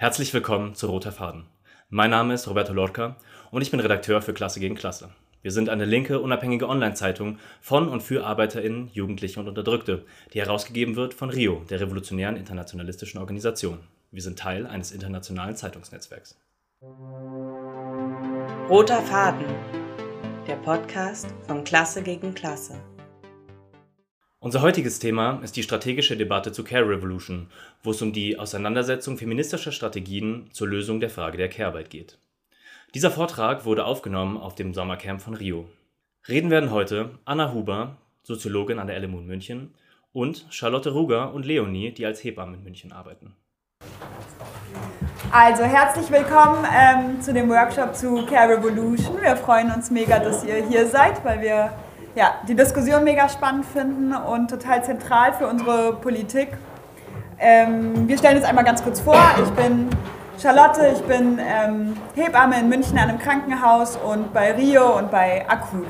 Herzlich willkommen zu Roter Faden. Mein Name ist Roberto Lorca und ich bin Redakteur für Klasse gegen Klasse. Wir sind eine linke, unabhängige Online-Zeitung von und für ArbeiterInnen, Jugendliche und Unterdrückte, die herausgegeben wird von RIO, der Revolutionären Internationalistischen Organisation. Wir sind Teil eines internationalen Zeitungsnetzwerks. Roter Faden, der Podcast von Klasse gegen Klasse. Unser heutiges Thema ist die strategische Debatte zu Care Revolution, wo es um die Auseinandersetzung feministischer Strategien zur Lösung der Frage der Care-Arbeit geht. Dieser Vortrag wurde aufgenommen auf dem Sommercamp von Rio. Reden werden heute Anna Huber, Soziologin an der LMU in München, und Charlotte Ruger und Leonie, die als Hebamme in München arbeiten. Also herzlich willkommen ähm, zu dem Workshop zu Care Revolution. Wir freuen uns mega, dass ihr hier seid, weil wir ja, die Diskussion mega spannend finden und total zentral für unsere Politik. Ähm, wir stellen uns einmal ganz kurz vor. Ich bin Charlotte, ich bin ähm, Hebamme in München an einem Krankenhaus und bei Rio und bei Akut.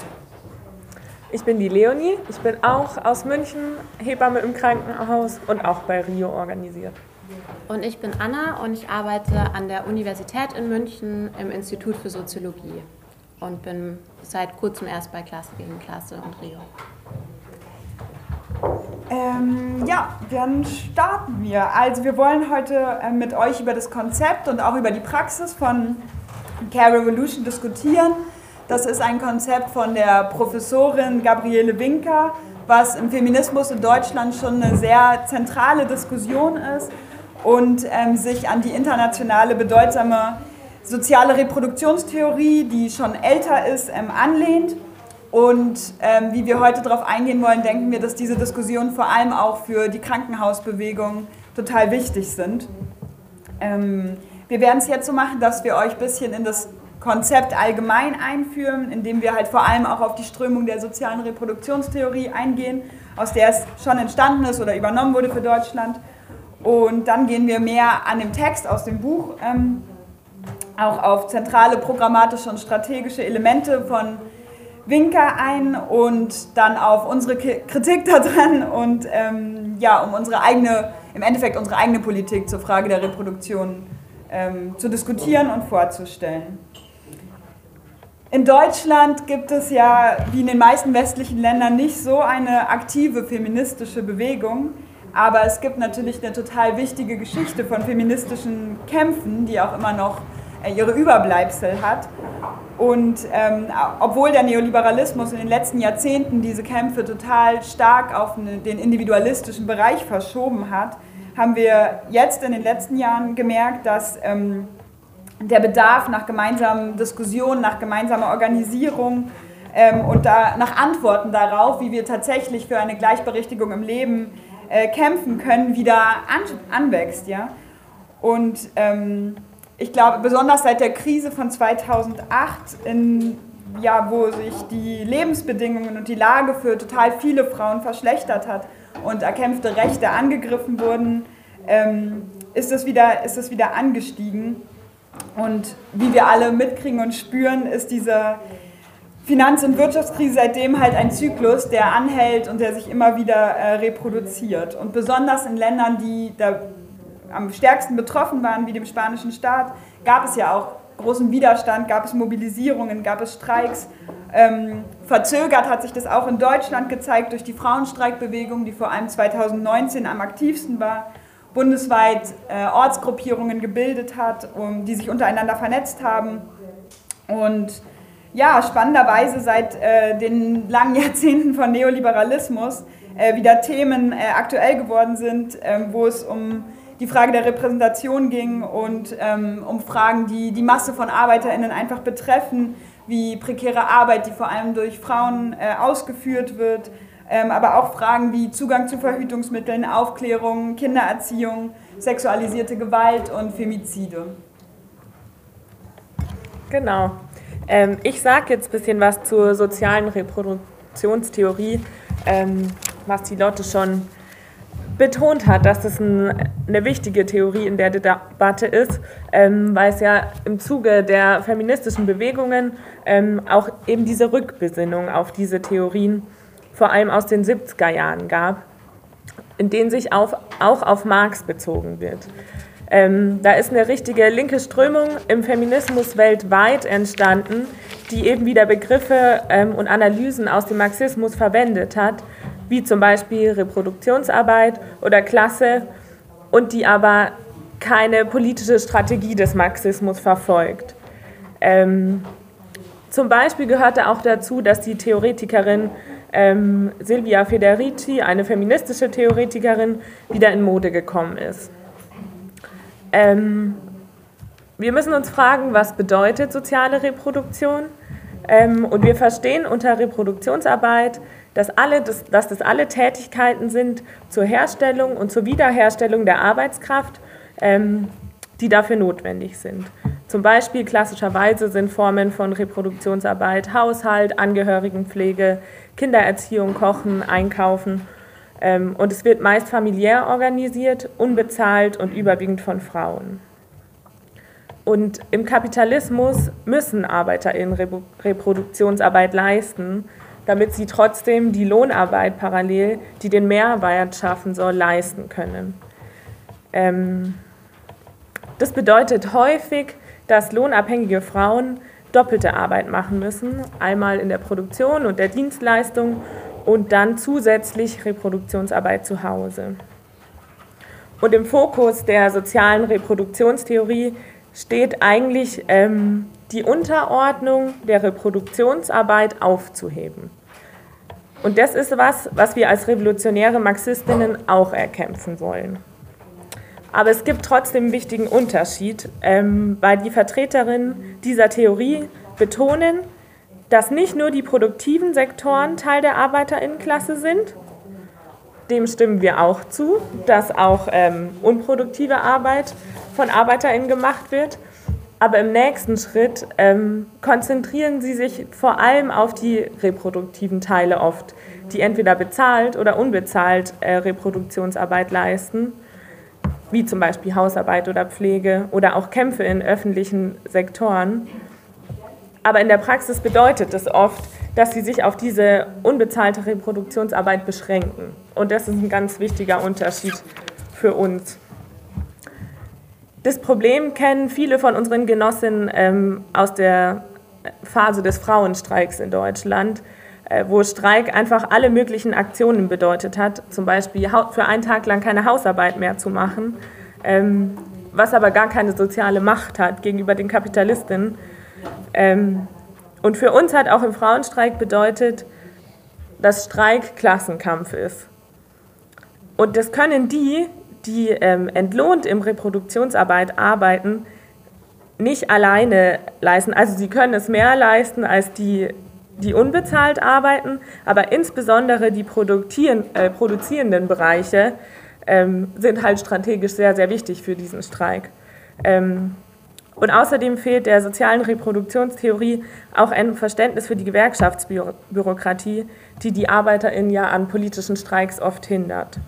Ich bin die Leonie, ich bin auch aus München, Hebamme im Krankenhaus und auch bei Rio organisiert. Und ich bin Anna und ich arbeite an der Universität in München im Institut für Soziologie und bin seit kurzem erst bei Klasse gegen Klasse und Rio. Ähm, ja, dann starten wir. Also wir wollen heute äh, mit euch über das Konzept und auch über die Praxis von Care Revolution diskutieren. Das ist ein Konzept von der Professorin Gabriele Winker, was im Feminismus in Deutschland schon eine sehr zentrale Diskussion ist und ähm, sich an die internationale bedeutsame soziale Reproduktionstheorie, die schon älter ist, ähm, anlehnt. Und ähm, wie wir heute darauf eingehen wollen, denken wir, dass diese Diskussionen vor allem auch für die Krankenhausbewegung total wichtig sind. Ähm, wir werden es jetzt so machen, dass wir euch ein bisschen in das Konzept allgemein einführen, indem wir halt vor allem auch auf die Strömung der sozialen Reproduktionstheorie eingehen, aus der es schon entstanden ist oder übernommen wurde für Deutschland. Und dann gehen wir mehr an dem Text aus dem Buch ähm, auch auf zentrale programmatische und strategische Elemente von Winker ein und dann auf unsere Kritik daran und ähm, ja, um unsere eigene, im Endeffekt unsere eigene Politik zur Frage der Reproduktion ähm, zu diskutieren und vorzustellen. In Deutschland gibt es ja, wie in den meisten westlichen Ländern, nicht so eine aktive feministische Bewegung. Aber es gibt natürlich eine total wichtige Geschichte von feministischen Kämpfen, die auch immer noch ihre Überbleibsel hat. Und ähm, obwohl der Neoliberalismus in den letzten Jahrzehnten diese Kämpfe total stark auf eine, den individualistischen Bereich verschoben hat, haben wir jetzt in den letzten Jahren gemerkt, dass ähm, der Bedarf nach gemeinsamen Diskussionen, nach gemeinsamer Organisierung ähm, und da, nach Antworten darauf, wie wir tatsächlich für eine Gleichberechtigung im Leben äh, kämpfen können, wieder an, anwächst. Ja? Und ähm, ich glaube, besonders seit der Krise von 2008, in, ja, wo sich die Lebensbedingungen und die Lage für total viele Frauen verschlechtert hat und erkämpfte Rechte angegriffen wurden, ähm, ist, es wieder, ist es wieder angestiegen. Und wie wir alle mitkriegen und spüren, ist diese Finanz- und Wirtschaftskrise seitdem halt ein Zyklus, der anhält und der sich immer wieder äh, reproduziert. Und besonders in Ländern, die da am stärksten betroffen waren, wie dem spanischen Staat, gab es ja auch großen Widerstand, gab es Mobilisierungen, gab es Streiks. Ähm, verzögert hat sich das auch in Deutschland gezeigt durch die Frauenstreikbewegung, die vor allem 2019 am aktivsten war, bundesweit äh, Ortsgruppierungen gebildet hat, um, die sich untereinander vernetzt haben. Und ja, spannenderweise seit äh, den langen Jahrzehnten von Neoliberalismus äh, wieder Themen äh, aktuell geworden sind, ähm, wo es um die Frage der Repräsentation ging und ähm, um Fragen, die die Masse von ArbeiterInnen einfach betreffen, wie prekäre Arbeit, die vor allem durch Frauen äh, ausgeführt wird, ähm, aber auch Fragen wie Zugang zu Verhütungsmitteln, Aufklärung, Kindererziehung, sexualisierte Gewalt und Femizide. Genau. Ähm, ich sage jetzt ein bisschen was zur sozialen Reproduktionstheorie, ähm, was die Lotte schon betont hat, dass das ein, eine wichtige Theorie in der Debatte ist, ähm, weil es ja im Zuge der feministischen Bewegungen ähm, auch eben diese Rückbesinnung auf diese Theorien vor allem aus den 70er Jahren gab, in denen sich auf, auch auf Marx bezogen wird. Ähm, da ist eine richtige linke Strömung im Feminismus weltweit entstanden, die eben wieder Begriffe ähm, und Analysen aus dem Marxismus verwendet hat, wie zum Beispiel Reproduktionsarbeit oder Klasse, und die aber keine politische Strategie des Marxismus verfolgt. Ähm, zum Beispiel gehörte auch dazu, dass die Theoretikerin ähm, Silvia Federici, eine feministische Theoretikerin, wieder in Mode gekommen ist. Ähm, wir müssen uns fragen, was bedeutet soziale Reproduktion? Ähm, und wir verstehen unter Reproduktionsarbeit, dass, alle, dass, dass das alle Tätigkeiten sind zur Herstellung und zur Wiederherstellung der Arbeitskraft, ähm, die dafür notwendig sind. Zum Beispiel klassischerweise sind Formen von Reproduktionsarbeit Haushalt, Angehörigenpflege, Kindererziehung, Kochen, Einkaufen. Ähm, und es wird meist familiär organisiert, unbezahlt und überwiegend von Frauen. Und im Kapitalismus müssen ArbeiterInnen Reproduktionsarbeit leisten, damit sie trotzdem die Lohnarbeit parallel, die den Mehrwert schaffen soll, leisten können. Ähm, das bedeutet häufig, dass lohnabhängige Frauen doppelte Arbeit machen müssen, einmal in der Produktion und der Dienstleistung und dann zusätzlich Reproduktionsarbeit zu Hause. Und im Fokus der sozialen Reproduktionstheorie steht eigentlich ähm, die Unterordnung der Reproduktionsarbeit aufzuheben. Und das ist was, was wir als revolutionäre Marxistinnen auch erkämpfen wollen. Aber es gibt trotzdem einen wichtigen Unterschied, ähm, weil die Vertreterinnen dieser Theorie betonen, dass nicht nur die produktiven Sektoren Teil der Arbeiterinnenklasse sind, dem stimmen wir auch zu, dass auch ähm, unproduktive Arbeit von Arbeiterinnen gemacht wird. Aber im nächsten Schritt ähm, konzentrieren sie sich vor allem auf die reproduktiven Teile oft, die entweder bezahlt oder unbezahlt äh, Reproduktionsarbeit leisten wie zum Beispiel Hausarbeit oder Pflege oder auch Kämpfe in öffentlichen Sektoren. Aber in der Praxis bedeutet es oft, dass sie sich auf diese unbezahlte Reproduktionsarbeit beschränken. Und das ist ein ganz wichtiger Unterschied für uns. Das Problem kennen viele von unseren Genossinnen ähm, aus der Phase des Frauenstreiks in Deutschland. Äh, wo Streik einfach alle möglichen Aktionen bedeutet hat, zum Beispiel für einen Tag lang keine Hausarbeit mehr zu machen, ähm, was aber gar keine soziale Macht hat gegenüber den Kapitalistinnen. Ähm, und für uns hat auch im Frauenstreik bedeutet, dass Streik Klassenkampf ist. Und das können die, die ähm, entlohnt im Reproduktionsarbeit arbeiten, nicht alleine leisten. Also sie können es mehr leisten als die die unbezahlt arbeiten, aber insbesondere die äh, produzierenden Bereiche ähm, sind halt strategisch sehr, sehr wichtig für diesen Streik. Ähm, und außerdem fehlt der sozialen Reproduktionstheorie auch ein Verständnis für die Gewerkschaftsbürokratie, die die ArbeiterInnen ja an politischen Streiks oft hindert.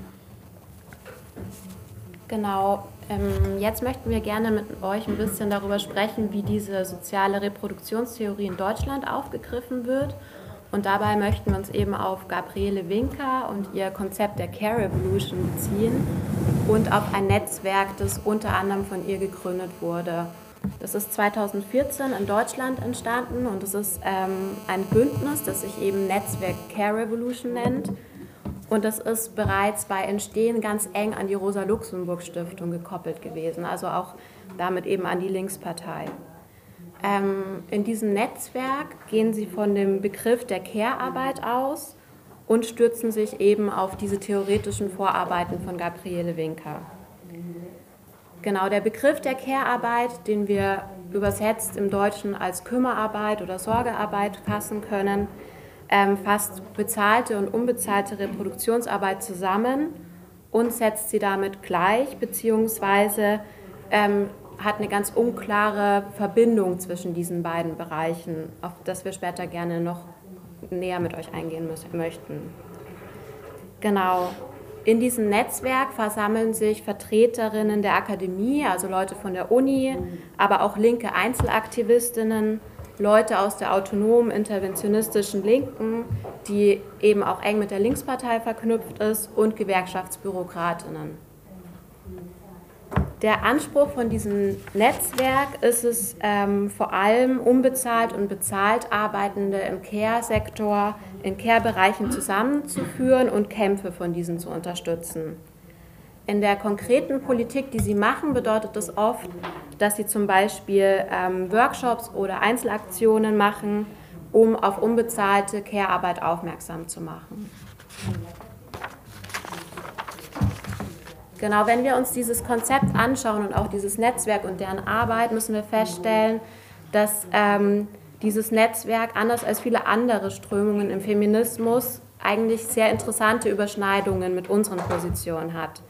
Genau, ähm, jetzt möchten wir gerne mit euch ein bisschen darüber sprechen, wie diese soziale Reproduktionstheorie in Deutschland aufgegriffen wird. Und dabei möchten wir uns eben auf Gabriele Winker und ihr Konzept der Care Revolution beziehen und auf ein Netzwerk, das unter anderem von ihr gegründet wurde. Das ist 2014 in Deutschland entstanden und es ist ähm, ein Bündnis, das sich eben Netzwerk Care Revolution nennt und das ist bereits bei Entstehen ganz eng an die Rosa-Luxemburg-Stiftung gekoppelt gewesen, also auch damit eben an die Linkspartei. Ähm, in diesem Netzwerk gehen sie von dem Begriff der Care-Arbeit aus und stürzen sich eben auf diese theoretischen Vorarbeiten von Gabriele Winker. Genau, der Begriff der Care-Arbeit, den wir übersetzt im Deutschen als Kümmerarbeit oder Sorgearbeit fassen können, ähm, fasst bezahlte und unbezahlte Reproduktionsarbeit zusammen und setzt sie damit gleich, beziehungsweise ähm, hat eine ganz unklare Verbindung zwischen diesen beiden Bereichen, auf das wir später gerne noch näher mit euch eingehen müssen, möchten. Genau. In diesem Netzwerk versammeln sich Vertreterinnen der Akademie, also Leute von der Uni, aber auch linke Einzelaktivistinnen, Leute aus der autonomen interventionistischen Linken, die eben auch eng mit der Linkspartei verknüpft ist, und Gewerkschaftsbürokratinnen. Der Anspruch von diesem Netzwerk ist es, ähm, vor allem unbezahlt und bezahlt Arbeitende im Care-Sektor, in Care-Bereichen zusammenzuführen und Kämpfe von diesen zu unterstützen. In der konkreten Politik, die sie machen, bedeutet das oft, dass sie zum Beispiel ähm, Workshops oder Einzelaktionen machen, um auf unbezahlte Care-Arbeit aufmerksam zu machen. Genau, wenn wir uns dieses Konzept anschauen und auch dieses Netzwerk und deren Arbeit, müssen wir feststellen, dass ähm, dieses Netzwerk, anders als viele andere Strömungen im Feminismus, eigentlich sehr interessante Überschneidungen mit unseren Positionen hat.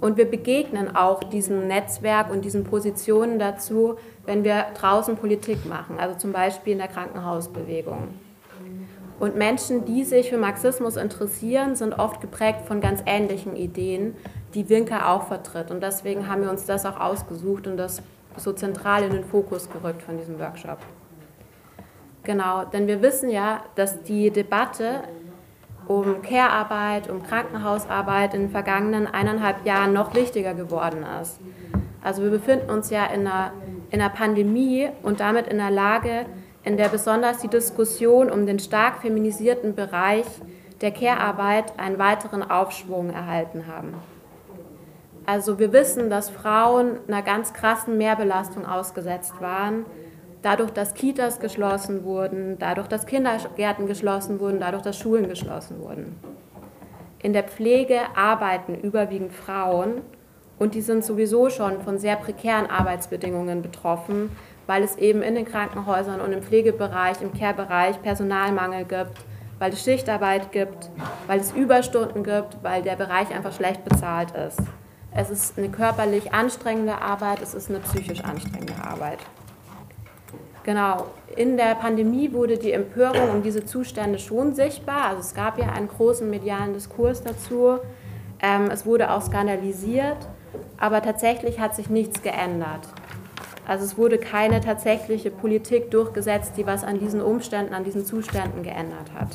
Und wir begegnen auch diesem Netzwerk und diesen Positionen dazu, wenn wir draußen Politik machen, also zum Beispiel in der Krankenhausbewegung. Und Menschen, die sich für Marxismus interessieren, sind oft geprägt von ganz ähnlichen Ideen die Winke auch vertritt. Und deswegen haben wir uns das auch ausgesucht und das so zentral in den Fokus gerückt von diesem Workshop. Genau, denn wir wissen ja, dass die Debatte um Care-Arbeit, um Krankenhausarbeit in den vergangenen eineinhalb Jahren noch wichtiger geworden ist. Also wir befinden uns ja in einer, in einer Pandemie und damit in einer Lage, in der besonders die Diskussion um den stark feminisierten Bereich der Care-Arbeit einen weiteren Aufschwung erhalten haben. Also wir wissen, dass Frauen einer ganz krassen Mehrbelastung ausgesetzt waren, dadurch, dass Kitas geschlossen wurden, dadurch, dass Kindergärten geschlossen wurden, dadurch, dass Schulen geschlossen wurden. In der Pflege arbeiten überwiegend Frauen und die sind sowieso schon von sehr prekären Arbeitsbedingungen betroffen, weil es eben in den Krankenhäusern und im Pflegebereich, im Care-Bereich Personalmangel gibt, weil es Schichtarbeit gibt, weil es Überstunden gibt, weil der Bereich einfach schlecht bezahlt ist. Es ist eine körperlich anstrengende Arbeit, es ist eine psychisch anstrengende Arbeit. Genau, in der Pandemie wurde die Empörung um diese Zustände schon sichtbar. Also es gab ja einen großen medialen Diskurs dazu. Ähm, es wurde auch skandalisiert, aber tatsächlich hat sich nichts geändert. Also es wurde keine tatsächliche Politik durchgesetzt, die was an diesen Umständen, an diesen Zuständen geändert hat.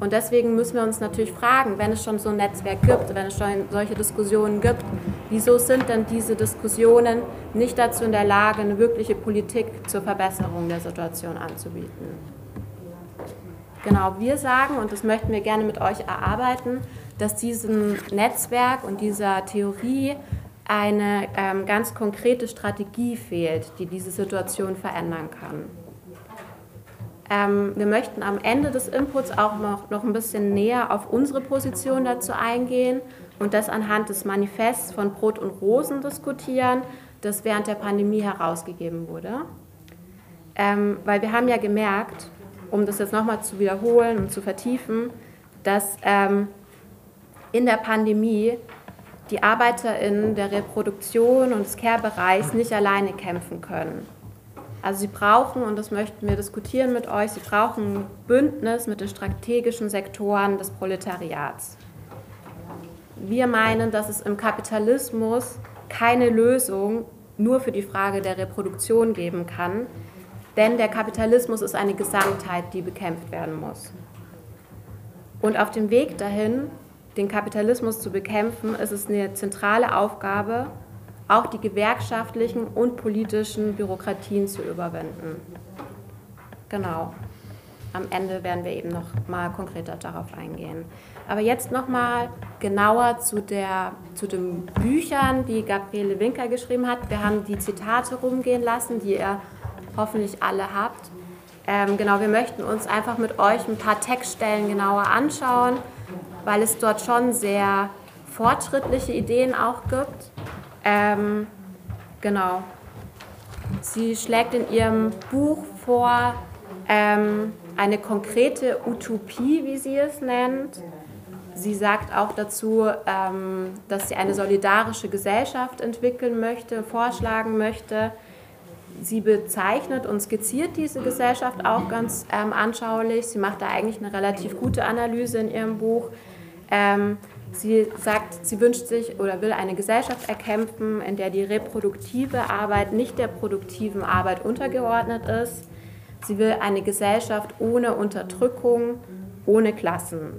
Und deswegen müssen wir uns natürlich fragen, wenn es schon so ein Netzwerk gibt, wenn es schon solche Diskussionen gibt, wieso sind denn diese Diskussionen nicht dazu in der Lage, eine wirkliche Politik zur Verbesserung der Situation anzubieten? Genau, wir sagen, und das möchten wir gerne mit euch erarbeiten, dass diesem Netzwerk und dieser Theorie eine ähm, ganz konkrete Strategie fehlt, die diese Situation verändern kann. Ähm, wir möchten am Ende des Inputs auch noch, noch ein bisschen näher auf unsere Position dazu eingehen und das anhand des Manifests von Brot und Rosen diskutieren, das während der Pandemie herausgegeben wurde. Ähm, weil wir haben ja gemerkt, um das jetzt nochmal zu wiederholen und zu vertiefen, dass ähm, in der Pandemie die ArbeiterInnen der Reproduktion und des Care-Bereichs nicht alleine kämpfen können also sie brauchen, und das möchten wir diskutieren mit euch, sie brauchen ein Bündnis mit den strategischen Sektoren des Proletariats. Wir meinen, dass es im Kapitalismus keine Lösung nur für die Frage der Reproduktion geben kann, denn der Kapitalismus ist eine Gesamtheit, die bekämpft werden muss. Und auf dem Weg dahin, den Kapitalismus zu bekämpfen, ist es eine zentrale Aufgabe, auch die gewerkschaftlichen und politischen Bürokratien zu überwinden. Genau. Am Ende werden wir eben noch mal konkreter darauf eingehen. Aber jetzt noch mal genauer zu, der, zu den Büchern, die Gabriele Winker geschrieben hat. Wir haben die Zitate rumgehen lassen, die ihr hoffentlich alle habt. Ähm, genau, wir möchten uns einfach mit euch ein paar Textstellen genauer anschauen, weil es dort schon sehr fortschrittliche Ideen auch gibt ähm, genau. Sie schlägt in ihrem Buch vor, ähm, eine konkrete Utopie, wie sie es nennt. Sie sagt auch dazu, ähm, dass sie eine solidarische Gesellschaft entwickeln möchte, vorschlagen möchte. Sie bezeichnet und skizziert diese Gesellschaft auch ganz ähm, anschaulich. Sie macht da eigentlich eine relativ gute Analyse in ihrem Buch. Sie sagt, sie wünscht sich oder will eine Gesellschaft erkämpfen, in der die reproduktive Arbeit nicht der produktiven Arbeit untergeordnet ist. Sie will eine Gesellschaft ohne Unterdrückung, ohne Klassen.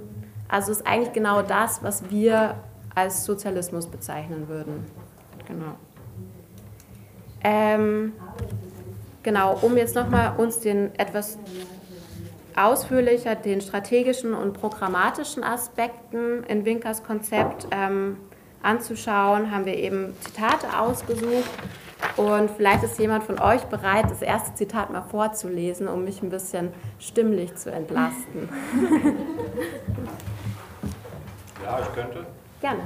Also ist eigentlich genau das, was wir als Sozialismus bezeichnen würden. Genau. Ähm, genau, um jetzt nochmal uns den etwas ausführlicher den strategischen und programmatischen Aspekten in Winkers Konzept ähm, anzuschauen, haben wir eben Zitate ausgesucht. Und vielleicht ist jemand von euch bereit, das erste Zitat mal vorzulesen, um mich ein bisschen stimmlich zu entlasten. Ja, ich könnte. Gerne.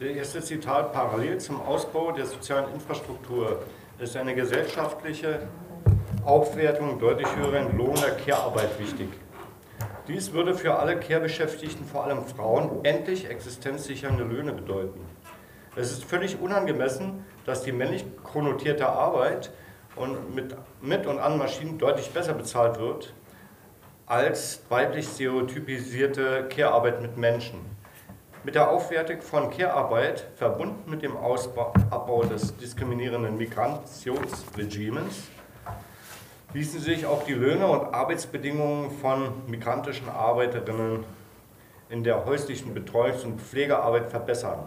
Der erste Zitat, parallel zum Ausbau der sozialen Infrastruktur ist eine gesellschaftliche Aufwertung deutlich höheren Lohn der Care-Arbeit wichtig. Dies würde für alle Care-Beschäftigten, vor allem Frauen, endlich existenzsichernde Löhne bedeuten. Es ist völlig unangemessen, dass die männlich konnotierte Arbeit und mit, mit und an Maschinen deutlich besser bezahlt wird als weiblich stereotypisierte Care-Arbeit mit Menschen. Mit der Aufwertung von Care-Arbeit, verbunden mit dem Ausbau, Abbau des diskriminierenden Migrationsregimes, ließen sich auch die Löhne und Arbeitsbedingungen von migrantischen Arbeiterinnen in der häuslichen Betreuungs- und Pflegearbeit verbessern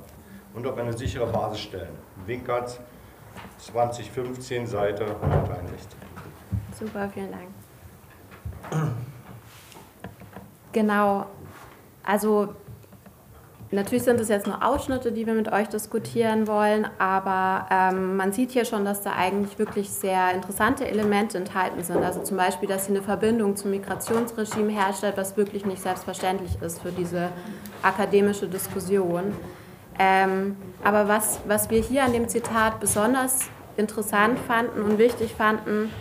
und auf eine sichere Basis stellen. Winkert 2015, Seite 161. Super, vielen Dank. Genau, also Natürlich sind es jetzt nur Ausschnitte, die wir mit euch diskutieren wollen, aber ähm, man sieht hier schon, dass da eigentlich wirklich sehr interessante Elemente enthalten sind. Also zum Beispiel, dass sie eine Verbindung zum Migrationsregime herstellt, was wirklich nicht selbstverständlich ist für diese akademische Diskussion. Ähm, aber was, was wir hier an dem Zitat besonders interessant fanden und wichtig fanden,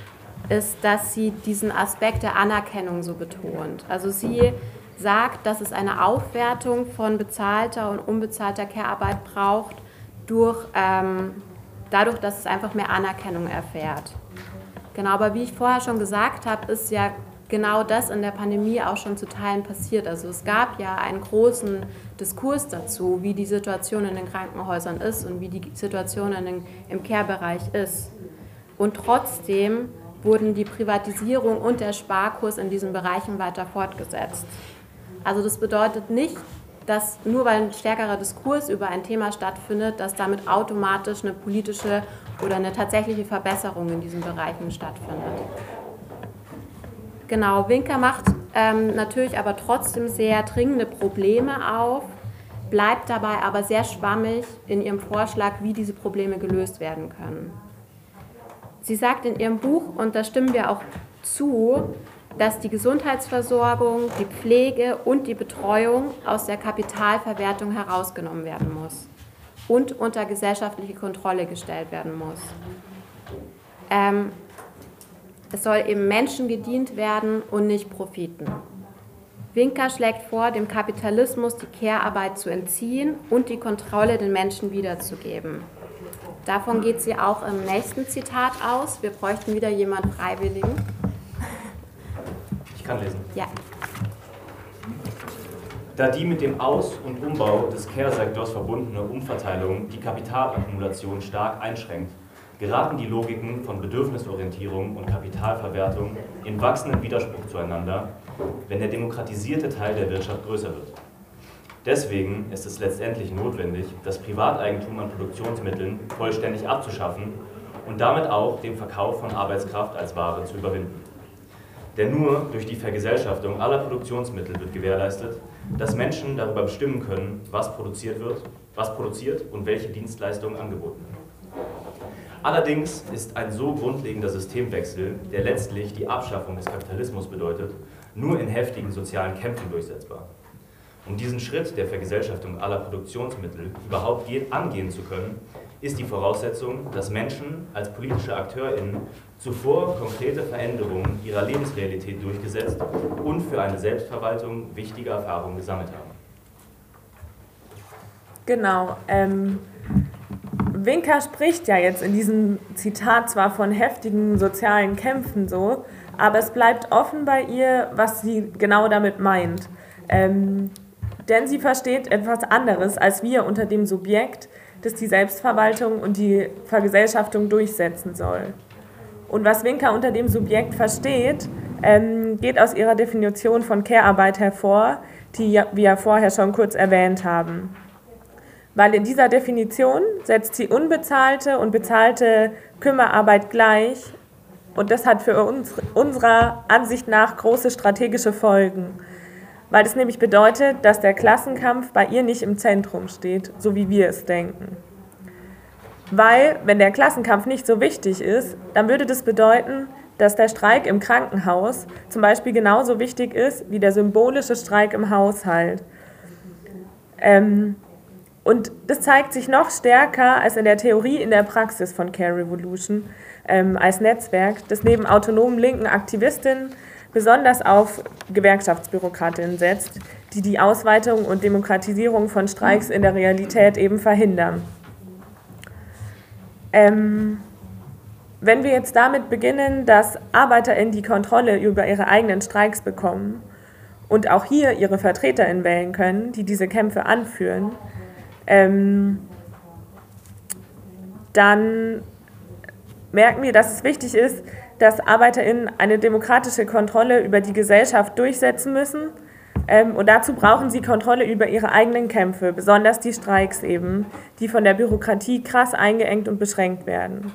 ist, dass sie diesen Aspekt der Anerkennung so betont. Also sie sagt, dass es eine Aufwertung von bezahlter und unbezahlter Care-Arbeit braucht, durch, ähm, dadurch, dass es einfach mehr Anerkennung erfährt. Genau, aber wie ich vorher schon gesagt habe, ist ja genau das in der Pandemie auch schon zu Teilen passiert. Also es gab ja einen großen Diskurs dazu, wie die Situation in den Krankenhäusern ist und wie die Situation den, im Care-Bereich ist. Und trotzdem wurden die Privatisierung und der Sparkurs in diesen Bereichen weiter fortgesetzt. Also das bedeutet nicht, dass nur weil ein stärkerer Diskurs über ein Thema stattfindet, dass damit automatisch eine politische oder eine tatsächliche Verbesserung in diesen Bereichen stattfindet. Genau, Winker macht ähm, natürlich aber trotzdem sehr dringende Probleme auf, bleibt dabei aber sehr schwammig in ihrem Vorschlag, wie diese Probleme gelöst werden können. Sie sagt in ihrem Buch, und da stimmen wir auch zu, dass die Gesundheitsversorgung, die Pflege und die Betreuung aus der Kapitalverwertung herausgenommen werden muss und unter gesellschaftliche Kontrolle gestellt werden muss. Ähm, es soll eben Menschen gedient werden und nicht Profiten. Winker schlägt vor, dem Kapitalismus die Care-Arbeit zu entziehen und die Kontrolle den Menschen wiederzugeben. Davon geht sie auch im nächsten Zitat aus. Wir bräuchten wieder jemanden Freiwilligen kann lesen. Ja. Da die mit dem Aus- und Umbau des Care-Sektors verbundene Umverteilung die Kapitalakkumulation stark einschränkt, geraten die Logiken von Bedürfnisorientierung und Kapitalverwertung in wachsenden Widerspruch zueinander, wenn der demokratisierte Teil der Wirtschaft größer wird. Deswegen ist es letztendlich notwendig, das Privateigentum an Produktionsmitteln vollständig abzuschaffen und damit auch den Verkauf von Arbeitskraft als Ware zu überwinden. Denn nur durch die Vergesellschaftung aller Produktionsmittel wird gewährleistet, dass Menschen darüber bestimmen können, was produziert wird, was produziert und welche Dienstleistungen angeboten werden. Allerdings ist ein so grundlegender Systemwechsel, der letztlich die Abschaffung des Kapitalismus bedeutet, nur in heftigen sozialen Kämpfen durchsetzbar. Um diesen Schritt der Vergesellschaftung aller Produktionsmittel überhaupt angehen zu können, ist die Voraussetzung, dass Menschen als politische AkteurInnen zuvor konkrete Veränderungen ihrer Lebensrealität durchgesetzt und für eine Selbstverwaltung wichtige Erfahrungen gesammelt haben. Genau. Ähm, Winker spricht ja jetzt in diesem Zitat zwar von heftigen sozialen Kämpfen so, aber es bleibt offen bei ihr, was sie genau damit meint. Ähm, denn sie versteht etwas anderes als wir unter dem Subjekt, das die Selbstverwaltung und die Vergesellschaftung durchsetzen soll. Und was Winker unter dem Subjekt versteht, ähm, geht aus ihrer Definition von Care-Arbeit hervor, die wir vorher schon kurz erwähnt haben. weil in dieser Definition setzt sie unbezahlte und bezahlte Kümmerarbeit gleich und das hat für uns unserer Ansicht nach große strategische Folgen, weil es nämlich bedeutet, dass der Klassenkampf bei ihr nicht im Zentrum steht, so wie wir es denken. Weil, wenn der Klassenkampf nicht so wichtig ist, dann würde das bedeuten, dass der Streik im Krankenhaus zum Beispiel genauso wichtig ist wie der symbolische Streik im Haushalt. Ähm, und das zeigt sich noch stärker als in der Theorie in der Praxis von Care Revolution ähm, als Netzwerk, das neben autonomen linken Aktivistinnen besonders auf Gewerkschaftsbürokratinnen setzt, die die Ausweitung und Demokratisierung von Streiks in der Realität eben verhindern. Ähm, wenn wir jetzt damit beginnen, dass ArbeiterInnen die Kontrolle über ihre eigenen Streiks bekommen und auch hier ihre VertreterInnen wählen können, die diese Kämpfe anführen, ähm, dann merken wir, dass es wichtig ist, dass ArbeiterInnen eine demokratische Kontrolle über die Gesellschaft durchsetzen müssen. Ähm, und dazu brauchen sie Kontrolle über ihre eigenen Kämpfe, besonders die Streiks eben, die von der Bürokratie krass eingeengt und beschränkt werden.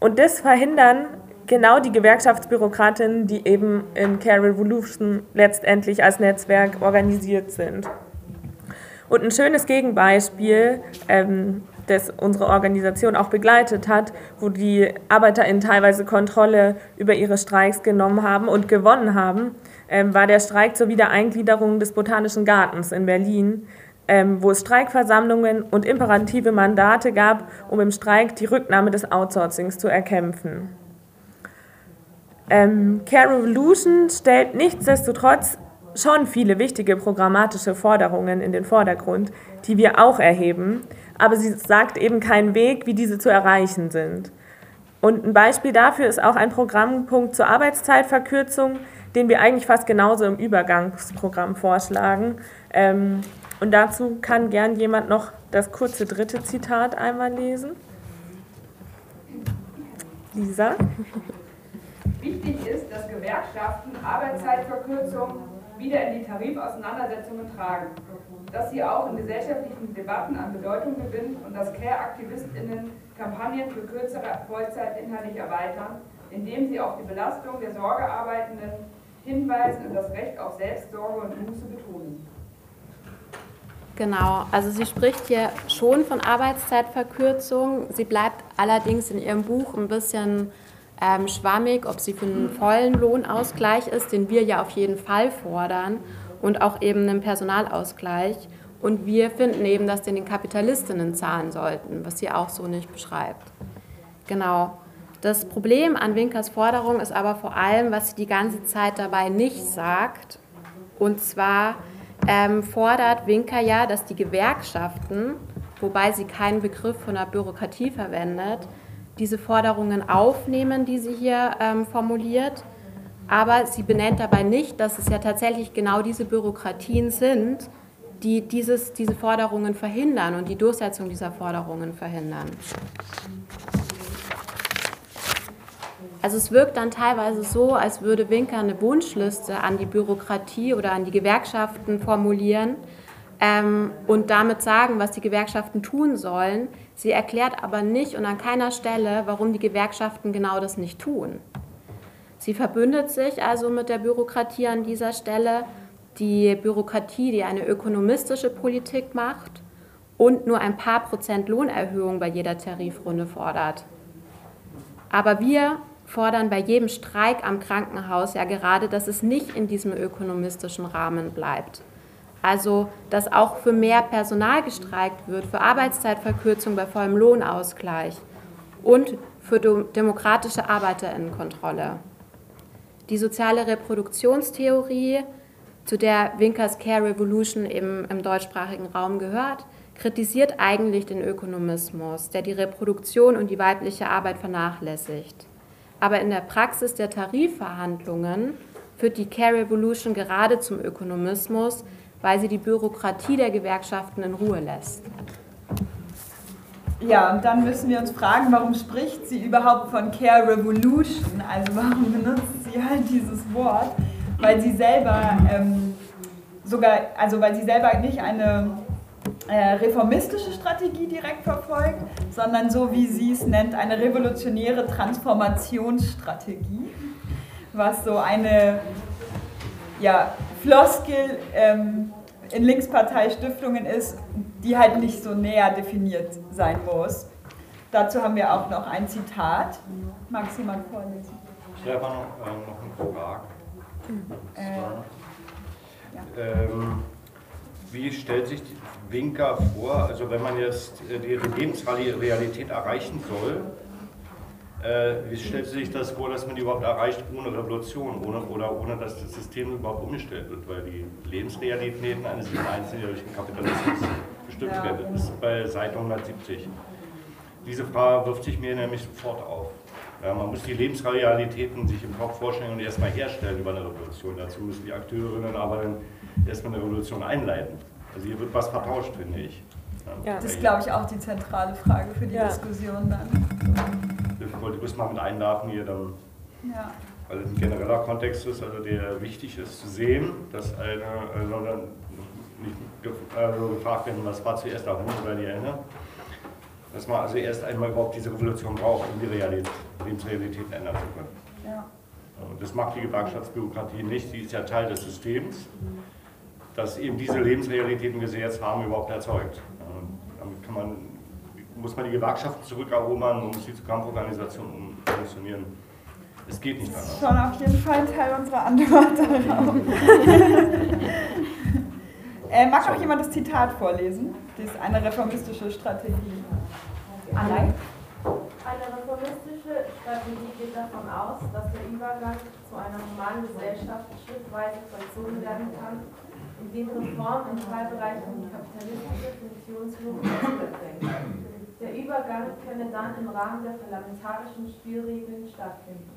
Und das verhindern genau die Gewerkschaftsbürokratinnen, die eben in Care Revolution letztendlich als Netzwerk organisiert sind. Und ein schönes Gegenbeispiel, ähm, das unsere Organisation auch begleitet hat, wo die ArbeiterInnen teilweise Kontrolle über ihre Streiks genommen haben und gewonnen haben, ähm, war der Streik zur Wiedereingliederung des Botanischen Gartens in Berlin, ähm, wo es Streikversammlungen und imperative Mandate gab, um im Streik die Rücknahme des Outsourcings zu erkämpfen. Ähm, Care Revolution stellt nichtsdestotrotz schon viele wichtige programmatische Forderungen in den Vordergrund, die wir auch erheben, aber sie sagt eben keinen Weg, wie diese zu erreichen sind. Und ein Beispiel dafür ist auch ein Programmpunkt zur Arbeitszeitverkürzung, den wir eigentlich fast genauso im Übergangsprogramm vorschlagen. Ähm, und dazu kann gern jemand noch das kurze dritte Zitat einmal lesen. Lisa. Wichtig ist, dass Gewerkschaften Arbeitszeitverkürzung wieder in die Tarifauseinandersetzungen tragen, dass sie auch in gesellschaftlichen Debatten an Bedeutung gewinnt und dass Care-AktivistInnen Kampagnen für kürzere Vollzeit inhaltlich erweitern, indem sie auf die Belastung der Sorgearbeitenden hinweisen und das Recht auf Selbstsorge und Muße betonen. Genau, also sie spricht hier schon von Arbeitszeitverkürzung. Sie bleibt allerdings in ihrem Buch ein bisschen ähm, schwammig, ob sie für einen vollen Lohnausgleich ist, den wir ja auf jeden Fall fordern, und auch eben einen Personalausgleich. Und wir finden eben, dass den den Kapitalistinnen zahlen sollten, was sie auch so nicht beschreibt. Genau. Das Problem an Winkers Forderung ist aber vor allem, was sie die ganze Zeit dabei nicht sagt. Und zwar, ähm, fordert Winker ja, dass die Gewerkschaften, wobei sie keinen Begriff von der Bürokratie verwendet, diese Forderungen aufnehmen, die sie hier ähm, formuliert. Aber sie benennt dabei nicht, dass es ja tatsächlich genau diese Bürokratien sind, die dieses, diese Forderungen verhindern und die Durchsetzung dieser Forderungen verhindern. Also es wirkt dann teilweise so, als würde Winker eine Wunschliste an die Bürokratie oder an die Gewerkschaften formulieren ähm, und damit sagen, was die Gewerkschaften tun sollen. Sie erklärt aber nicht und an keiner Stelle, warum die Gewerkschaften genau das nicht tun. Sie verbündet sich also mit der Bürokratie an dieser Stelle, die Bürokratie, die eine ökonomistische Politik macht und nur ein paar Prozent Lohnerhöhung bei jeder Tarifrunde fordert. Aber wir fordern bei jedem Streik am Krankenhaus ja gerade, dass es nicht in diesem ökonomistischen Rahmen bleibt. Also, dass auch für mehr Personal gestreikt wird, für Arbeitszeitverkürzung bei vollem Lohnausgleich und für demokratische Arbeiterinnenkontrolle. Die soziale Reproduktionstheorie, zu der Winkers Care Revolution eben im deutschsprachigen Raum gehört, kritisiert eigentlich den Ökonomismus, der die Reproduktion und die weibliche Arbeit vernachlässigt. Aber in der Praxis der Tarifverhandlungen führt die Care Revolution gerade zum Ökonomismus, weil sie die Bürokratie der Gewerkschaften in Ruhe lässt. Ja, und dann müssen wir uns fragen, warum spricht sie überhaupt von Care Revolution? Also warum benutzt sie halt dieses Wort? Weil sie selber ähm, sogar, also weil sie selber nicht eine äh, reformistische Strategie direkt verfolgt, sondern so wie sie es nennt, eine revolutionäre Transformationsstrategie, was so eine ja, Floskel ähm, in Linksparteistiftungen ist, die halt nicht so näher definiert sein muss. Dazu haben wir auch noch ein Zitat. Mag es jemand vorlesen? Ich habe noch, äh, noch eine Frage. Äh, ja. ähm, wie stellt sich Winker vor, also wenn man jetzt äh, die Lebensrealität erreichen soll, äh, wie stellt sich das vor, dass man die überhaupt erreicht ohne Revolution ohne, oder ohne dass das System überhaupt umgestellt wird? Weil die Lebensrealitäten eines einzelnen Kapitalismus bestimmt ja. werden. Das ist bei Seite 170. Diese Frage wirft sich mir nämlich sofort auf. Ja, man muss die Lebensrealitäten sich im Kopf vorstellen und erstmal herstellen über eine Revolution. Dazu müssen die Akteurinnen aber dann erstmal eine Revolution einleiten. Also hier wird was vertauscht, finde ich. Ja. Das ist, glaube ich, auch die zentrale Frage für die ja. Diskussion dann bloß mal mit einladen hier dann, ja. weil es ein genereller Kontext ist, also der wichtig ist zu sehen, dass eine, also nicht also gefragt werden, was war zuerst der Hund oder die Ende, dass man also erst einmal überhaupt diese Revolution braucht, um die Realität, Lebensrealitäten ändern zu können. Ja. Und das macht die Gewerkschaftsbürokratie nicht, sie ist ja Teil des Systems, das eben diese Lebensrealitäten, die wir sie jetzt haben, überhaupt erzeugt. Damit kann man muss man die Gewerkschaften zurückerobern, man muss sie zur Kampforganisation funktionieren. Es geht nicht anders. Das ist schon auf jeden Fall ein Teil unserer Antwort darauf. äh, mag auch jemand das Zitat vorlesen? Das ist eine reformistische Strategie. Allein? Eine reformistische Strategie geht davon aus, dass der Übergang zu einer normalen Gesellschaft schrittweise vollzogen werden kann, indem Reformen in Teilbereichen die kapitalistische Funktionslosen bringt. Der Übergang könne dann im Rahmen der parlamentarischen Spielregeln stattfinden.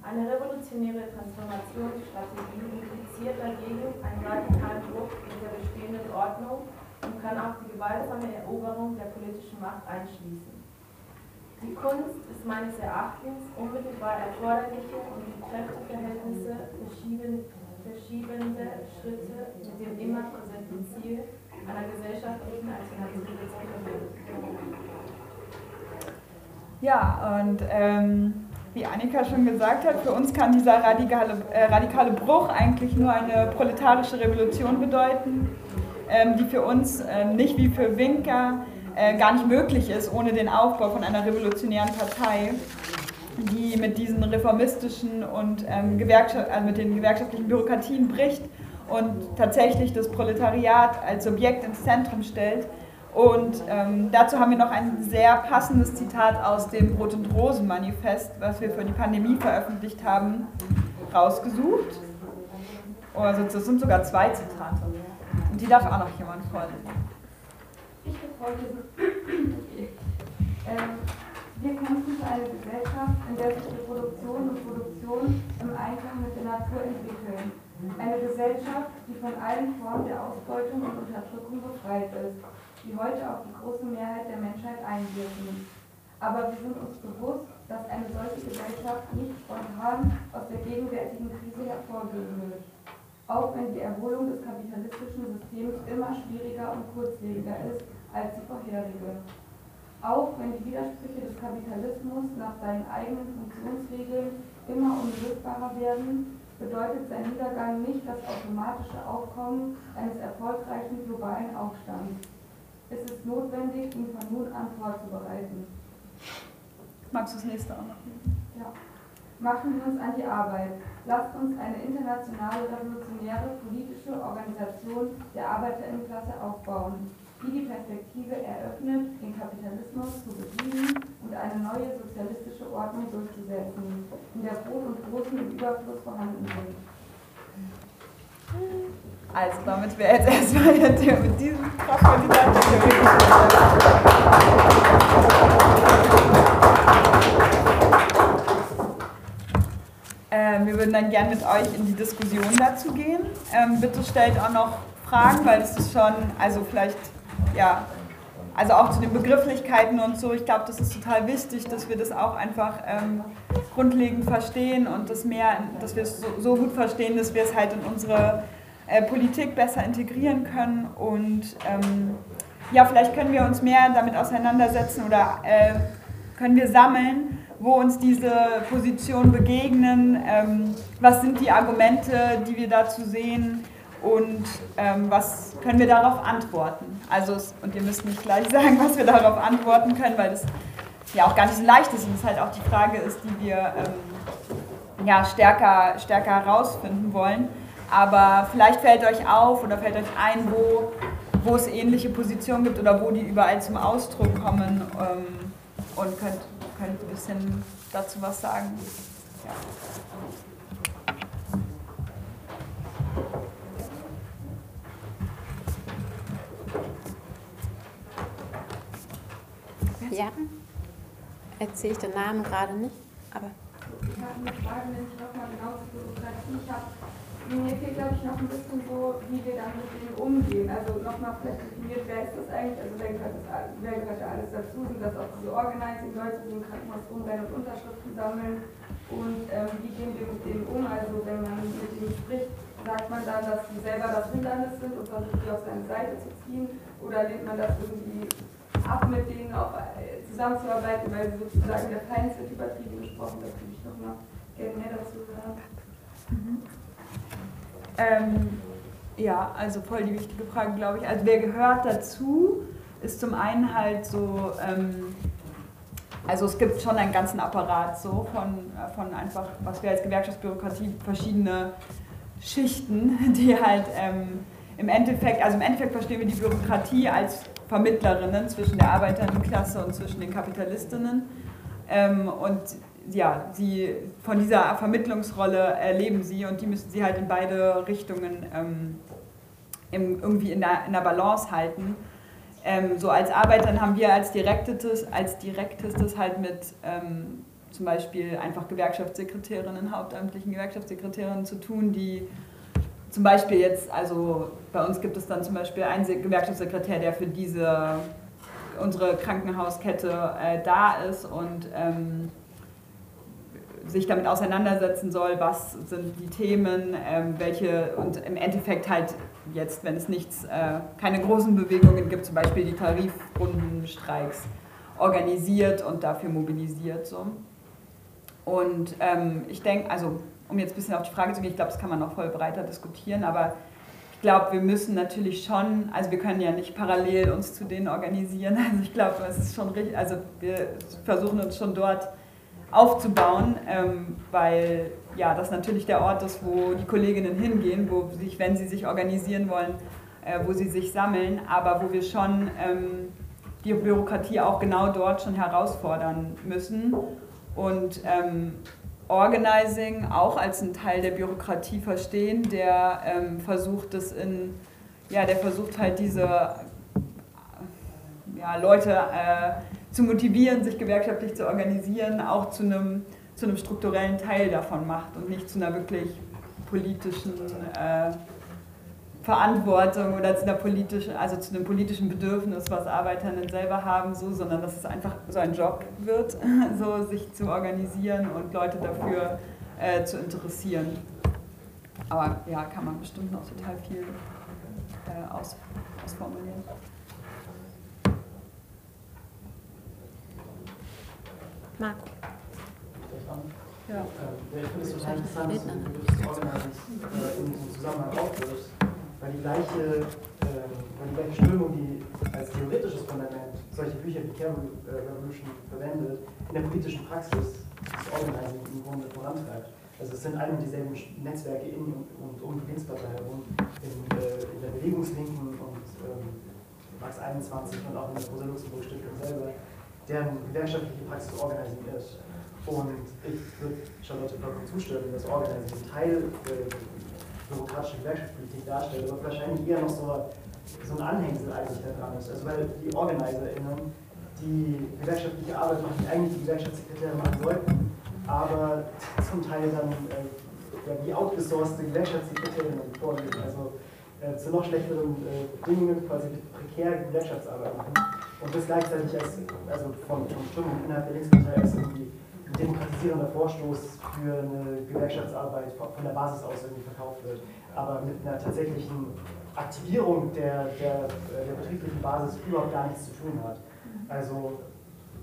Eine revolutionäre Transformationsstrategie impliziert dagegen einen radikalen Bruch mit der bestehenden Ordnung und kann auch die gewaltsame Eroberung der politischen Macht einschließen. Die Kunst ist meines Erachtens unmittelbar erforderliche und die Kräfteverhältnisse verschiebende Schritte mit dem immer präsenten Ziel einer gesellschaftlichen Alternative zu verbinden. Ja, und ähm, wie Annika schon gesagt hat, für uns kann dieser radikale, äh, radikale Bruch eigentlich nur eine proletarische Revolution bedeuten, ähm, die für uns äh, nicht wie für Winker äh, gar nicht möglich ist ohne den Aufbau von einer revolutionären Partei, die mit diesen reformistischen und ähm, Gewerkschaft, also mit den gewerkschaftlichen Bürokratien bricht und tatsächlich das Proletariat als Subjekt ins Zentrum stellt und ähm, dazu haben wir noch ein sehr passendes Zitat aus dem Brot- und Rosen-Manifest, was wir für die Pandemie veröffentlicht haben, rausgesucht. Also das sind sogar zwei Zitate. Und die darf auch noch jemand vorlesen. Ich vorlesen. ähm, wir kämpfen für eine Gesellschaft, in der sich die Produktion und Produktion im Einklang mit der Natur entwickeln. Eine Gesellschaft, die von allen Formen der Ausbeutung und Unterdrückung befreit ist die heute auf die große Mehrheit der Menschheit einwirken. Aber wir sind uns bewusst, dass eine solche Gesellschaft nicht spontan aus der gegenwärtigen Krise hervorgehen wird. Auch wenn die Erholung des kapitalistischen Systems immer schwieriger und kurzlebiger ist als die vorherige. Auch wenn die Widersprüche des Kapitalismus nach seinen eigenen Funktionsregeln immer unlösbarer werden, bedeutet sein Niedergang nicht das automatische Aufkommen eines erfolgreichen globalen Aufstands ist es notwendig, ihn von nun an vorzubereiten. Magst du das nächste auch noch? Ja. Machen wir uns an die Arbeit. Lasst uns eine internationale revolutionäre politische Organisation der Arbeiterinnenklasse aufbauen, die die Perspektive eröffnet, den Kapitalismus zu besiegen und eine neue sozialistische Ordnung durchzusetzen, in der Brot und Großen im Überfluss vorhanden sind. Also damit wäre jetzt erstmal mit diesem Kraftkandidaten ähm, Wir würden dann gerne mit euch in die Diskussion dazu gehen. Ähm, bitte stellt auch noch Fragen, weil es ist schon, also vielleicht, ja, also auch zu den Begrifflichkeiten und so. Ich glaube, das ist total wichtig, dass wir das auch einfach ähm, grundlegend verstehen und das mehr, dass wir es so, so gut verstehen, dass wir es halt in unsere äh, Politik besser integrieren können und ähm, ja, vielleicht können wir uns mehr damit auseinandersetzen oder äh, können wir sammeln, wo uns diese Positionen begegnen, ähm, was sind die Argumente, die wir dazu sehen und ähm, was können wir darauf antworten. Also, und ihr müsst nicht gleich sagen, was wir darauf antworten können, weil das ja auch gar nicht so leicht ist und es halt auch die Frage ist, die wir ähm, ja, stärker, stärker herausfinden wollen. Aber vielleicht fällt euch auf oder fällt euch ein, wo, wo es ähnliche Positionen gibt oder wo die überall zum Ausdruck kommen ähm, und könnt, könnt ein bisschen dazu was sagen. Ja. Ja, erzähle ich den Namen gerade nicht, aber. Ich habe eine Frage, wenn ich nochmal genau zur Bürokratie ich habe. Mir fehlt, glaube ich, noch ein bisschen so, wie wir dann mit denen umgehen. Also nochmal vielleicht definiert, wer ist das eigentlich? Also wer gehört, das, wer gehört da alles dazu? Sind das auch diese Organizing-Leute, die im Krankenhaus rumrennen und Unterschriften sammeln? Und ähm, wie gehen wir mit denen um? Also wenn man mit denen spricht, sagt man dann, dass sie selber das Hindernis sind und versucht, die auf seine Seite zu ziehen? Oder lehnt man das irgendwie ab, mit denen auch äh, zusammenzuarbeiten, weil sozusagen der Feind wird übertrieben gesprochen? Das würde ich nochmal gerne mehr dazu sagen. Mhm. Ähm, ja, also voll die wichtige Frage, glaube ich. Also wer gehört dazu, ist zum einen halt so, ähm, also es gibt schon einen ganzen Apparat so von, von einfach, was wir als Gewerkschaftsbürokratie, verschiedene Schichten, die halt ähm, im Endeffekt, also im Endeffekt verstehen wir die Bürokratie als Vermittlerinnen zwischen der Arbeiterinnenklasse und zwischen den Kapitalistinnen. Ähm, und ja, sie von dieser Vermittlungsrolle erleben sie und die müssen sie halt in beide Richtungen ähm, im, irgendwie in der, in der Balance halten. Ähm, so als Arbeiterin haben wir als direktestes, als direktestes halt mit ähm, zum Beispiel einfach Gewerkschaftssekretärinnen, hauptamtlichen Gewerkschaftssekretärinnen zu tun, die zum Beispiel jetzt, also bei uns gibt es dann zum Beispiel einen Gewerkschaftssekretär, der für diese unsere Krankenhauskette äh, da ist und ähm, sich damit auseinandersetzen soll, was sind die Themen, ähm, welche und im Endeffekt halt jetzt, wenn es nichts, äh, keine großen Bewegungen gibt, zum Beispiel die Tarifrundenstreiks organisiert und dafür mobilisiert. So. Und ähm, ich denke, also um jetzt ein bisschen auf die Frage zu gehen, ich glaube, das kann man noch voll breiter diskutieren, aber ich glaube, wir müssen natürlich schon, also wir können ja nicht parallel uns zu denen organisieren, also ich glaube, es ist schon richtig, also wir versuchen uns schon dort aufzubauen, ähm, weil ja, das natürlich der Ort ist, wo die Kolleginnen hingehen, wo sich, wenn sie sich organisieren wollen, äh, wo sie sich sammeln, aber wo wir schon ähm, die Bürokratie auch genau dort schon herausfordern müssen. Und ähm, Organizing auch als einen Teil der Bürokratie verstehen, der ähm, versucht es in, ja, der versucht halt diese ja, Leute äh, zu motivieren, sich gewerkschaftlich zu organisieren, auch zu einem, zu einem strukturellen Teil davon macht und nicht zu einer wirklich politischen äh, Verantwortung oder zu einer politischen, also zu einem politischen Bedürfnis, was Arbeiterinnen selber haben, so, sondern dass es einfach so ein Job wird, so sich zu organisieren und Leute dafür äh, zu interessieren. Aber ja, kann man bestimmt noch total viel äh, aus, ausformulieren. Marco. Ja. ja, ich finde es total interessant, dass du das Organizing äh, in diesem Zusammenhang aufwirfst, weil die gleiche, äh, weil die gleiche Strömung, die als theoretisches Fundament solche Bücher wie Care Revolution verwendet, in der politischen Praxis das Organizing im Grunde vorantreibt. Also es sind ein und dieselben Netzwerke in und, um die Linkspartei herum, in, äh, in der Bewegungslinken und ähm, Max 21 und auch in der Rosa-Luxemburg-Stiftung selber deren gewerkschaftliche Praxis Organizing ist. Und ich würde Charlotte vollkommen zustimmen, dass Organizing Teil der bürokratischen Gewerkschaftspolitik darstellt, aber wahrscheinlich eher noch so, so ein Anhängsel eigentlich daran ist. Also weil die OrganizerInnen die gewerkschaftliche Arbeit machen, die eigentlich die Gewerkschaftssekretäre machen sollten, aber zum Teil dann äh, ja, wie outgesourcete Gewerkschaftssekretärinnen vorgehen. Also äh, zu noch schlechteren äh, Bedingungen quasi prekäre Gewerkschaftsarbeit machen und das gleichzeitig als, also von, von Strömung innerhalb der Linkspartei als irgendwie demokratisierender Vorstoß für eine Gewerkschaftsarbeit von der Basis aus irgendwie verkauft wird, aber mit einer tatsächlichen Aktivierung der, der, der betrieblichen Basis überhaupt gar nichts zu tun hat. Also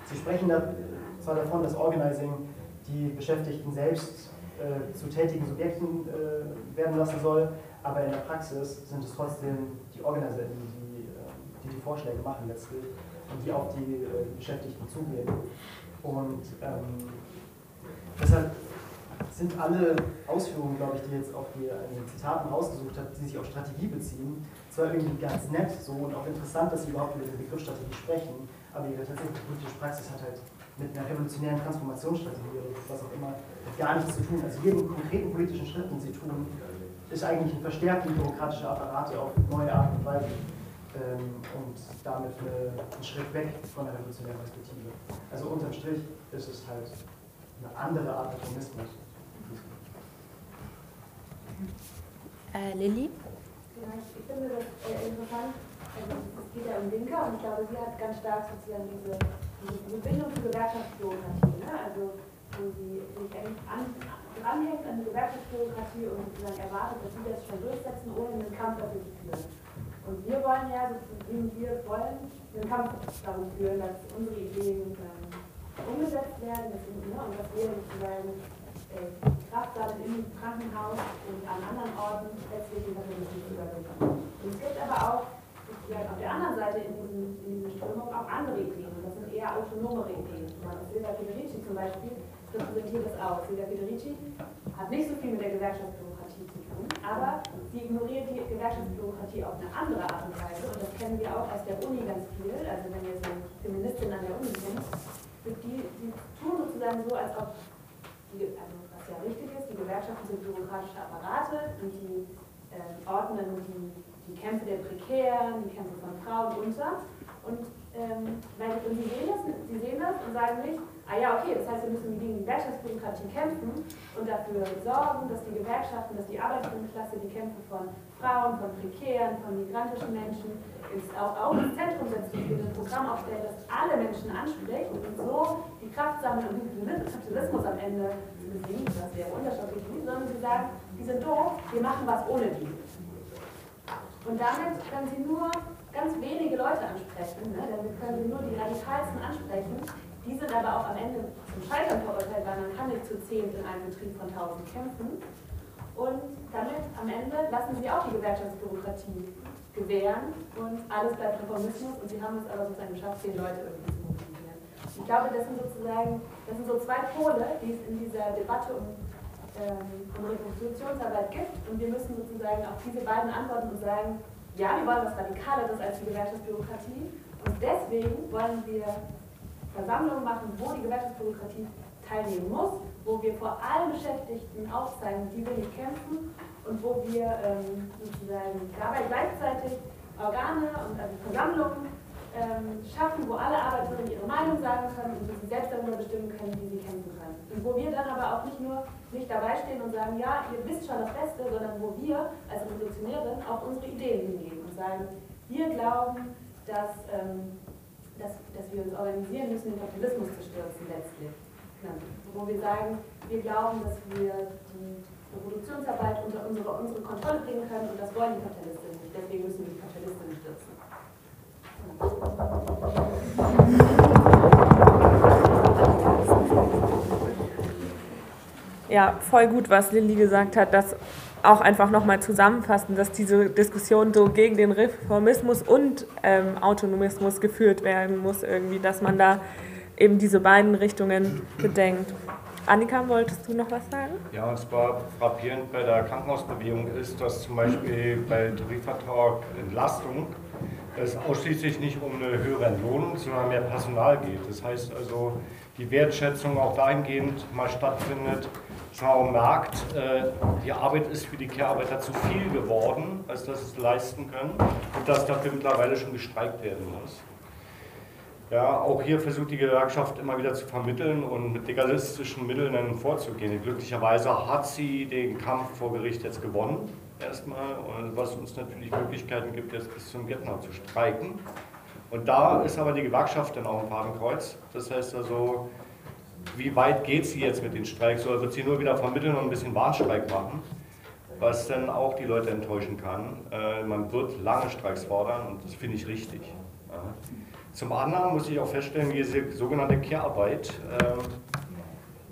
Sie sprechen da zwar davon, dass Organizing die Beschäftigten selbst äh, zu tätigen Subjekten äh, werden lassen soll, aber in der Praxis sind es trotzdem die Organizer, die die, die, die Vorschläge machen letztlich und die auf die äh, Beschäftigten zugehen. Und ähm, deshalb sind alle Ausführungen, glaube ich, die jetzt auch hier in den Zitaten rausgesucht habe, die sich auf Strategie beziehen, zwar irgendwie ganz nett so und auch interessant, dass Sie überhaupt über den Begriff Strategie sprechen, aber Ihre tatsächliche politische Praxis hat halt mit einer revolutionären Transformationsstrategie oder was auch immer gar nichts zu tun. Also jeden konkreten politischen Schritt, den Sie tun, ist eigentlich ein Verstärken bürokratischer Apparate auf neue Art und Weise ähm, und damit eine, ein Schritt weg von der revolutionären Perspektive. Also unterm Strich ist es halt eine andere Art Atomismus. Äh, Lilly? Ja, ich finde das äh, interessant. Also, es geht ja um Linke und ich glaube, sie hat ganz stark sozusagen diese, diese Bindung zur Gewerkschaftsbürokratie. Ne? Also, wo sie sich eigentlich an, dranhängt an die Gewerkschaftsbürokratie und sozusagen erwartet, dass sie das schon durchsetzen, ohne einen Kampf dafür zu führen. Und wir wollen ja, sozusagen, wir wollen einen Kampf darum führen, dass unsere Ideen ähm, umgesetzt werden dass, ne, und dass wir sozusagen äh, Kraft sammeln im Krankenhaus und an anderen Orten letztlich den Kapitalismus überwinden. Und es gibt aber auch sozusagen auf der anderen Seite in diesen, in diesen Strömungen auch andere Ideen. Und das sind eher autonomere Ideen. Silvia Federici zum Beispiel repräsentiert das auch. Silvia Federici hat nicht so viel mit der Gewerkschaftsbürokratie zu tun, aber sie ignoriert die Gewerkschaftsbürokratie auf eine andere Art und Weise. Und das kennen wir auch aus der Uni ganz viel. Also wenn wir so Feministinnen an der Uni sind, die, die tun sozusagen so, als ob die, also was ja richtig ist, die Gewerkschaften sind bürokratische Apparate und die äh, ordnen die, die Kämpfe der Prekären, die Kämpfe von Frauen unter. Und, ähm, und sie, sehen das, sie sehen das und sagen nicht, ah ja, okay, das heißt, wir müssen gegen die Gewerkschaftsbürokratie kämpfen und dafür sorgen, dass die Gewerkschaften, dass die Arbeitsklasse die Kämpfe von Frauen, von Prekären, von migrantischen Menschen ist auch, auch ins Zentrum setzt und wir ein Programm aufstellen, das alle Menschen anspricht und so die Kraft sammeln, um den Kapitalismus am Ende zu besiegen, was wäre unterschiedlich, sondern sie sagen, die sind doof, wir machen was ohne die. Und damit können sie nur ganz wenige Leute ansprechen, ne? damit können sie nur die Radikalsten ansprechen, die sind aber auch am Ende zum Scheitern verurteilt, weil man kann nicht zu zehn in einem Betrieb von 1000 kämpfen. Und damit am Ende lassen sie auch die Gewerkschaftsbürokratie gewähren und alles bleibt Reformismus und sie haben es aber sozusagen geschafft, zehn Leute irgendwie zu mobilisieren. Ich glaube, das sind sozusagen, das sind so zwei Pole, die es in dieser Debatte um, ähm, um Rekonstruktionsarbeit gibt und wir müssen sozusagen auf diese beiden antworten und sagen, ja, wir wollen was Radikaleres als die Gewerkschaftsbürokratie. Und deswegen wollen wir Versammlungen machen, wo die Gewerkschaftsbürokratie teilnehmen muss, wo wir vor allen Beschäftigten aufzeigen, will ich kämpfen und wo wir ähm, sozusagen dabei gleichzeitig Organe und also Versammlungen ähm, schaffen, wo alle Arbeiterinnen ihre Meinung sagen können und sie selbst darüber bestimmen können, wie sie kämpfen können. Und wo wir dann aber auch nicht nur nicht dabei stehen und sagen, ja, ihr wisst schon das Beste, sondern wo wir als Revolutionärin auch unsere Ideen hingeben und sagen, wir glauben, dass ähm, dass, dass wir uns organisieren müssen, den Kapitalismus zu stürzen letztlich. Ja. Wo wir sagen, wir glauben, dass wir die Produktionsarbeit unter unsere, unsere Kontrolle bringen können und das wollen die Kapitalisten nicht. Deswegen müssen wir die Kapitalisten stürzen. Ja, voll gut, was Lilly gesagt hat, dass auch einfach nochmal zusammenfassen, dass diese Diskussion so gegen den Reformismus und ähm, Autonomismus geführt werden muss, irgendwie, dass man da eben diese beiden Richtungen bedenkt. Annika, wolltest du noch was sagen? Ja, und zwar frappierend bei der Krankenhausbewegung ist, dass zum Beispiel bei Tarifvertrag Entlastung es ausschließlich nicht um eine höhere Entlohnung, sondern mehr Personal geht. Das heißt also, die Wertschätzung auch dahingehend mal stattfindet, Frau Markt, äh, die Arbeit ist für die Care-Arbeiter zu viel geworden, als dass sie es leisten können und dass dafür mittlerweile schon gestreikt werden muss. Ja, auch hier versucht die Gewerkschaft immer wieder zu vermitteln und mit legalistischen Mitteln vorzugehen. Glücklicherweise hat sie den Kampf vor Gericht jetzt gewonnen, erstmal, was uns natürlich Möglichkeiten gibt, jetzt bis zum Vietnam zu streiken. Und da ist aber die Gewerkschaft dann auch im Fadenkreuz. Das heißt also, wie weit geht sie jetzt mit den Streiks? Oder wird sie nur wieder vermitteln und ein bisschen Warnstreik machen? was dann auch die Leute enttäuschen kann. Äh, man wird lange Streiks fordern und das finde ich richtig. Zum anderen muss ich auch feststellen, diese sogenannte Care-Arbeit, ähm,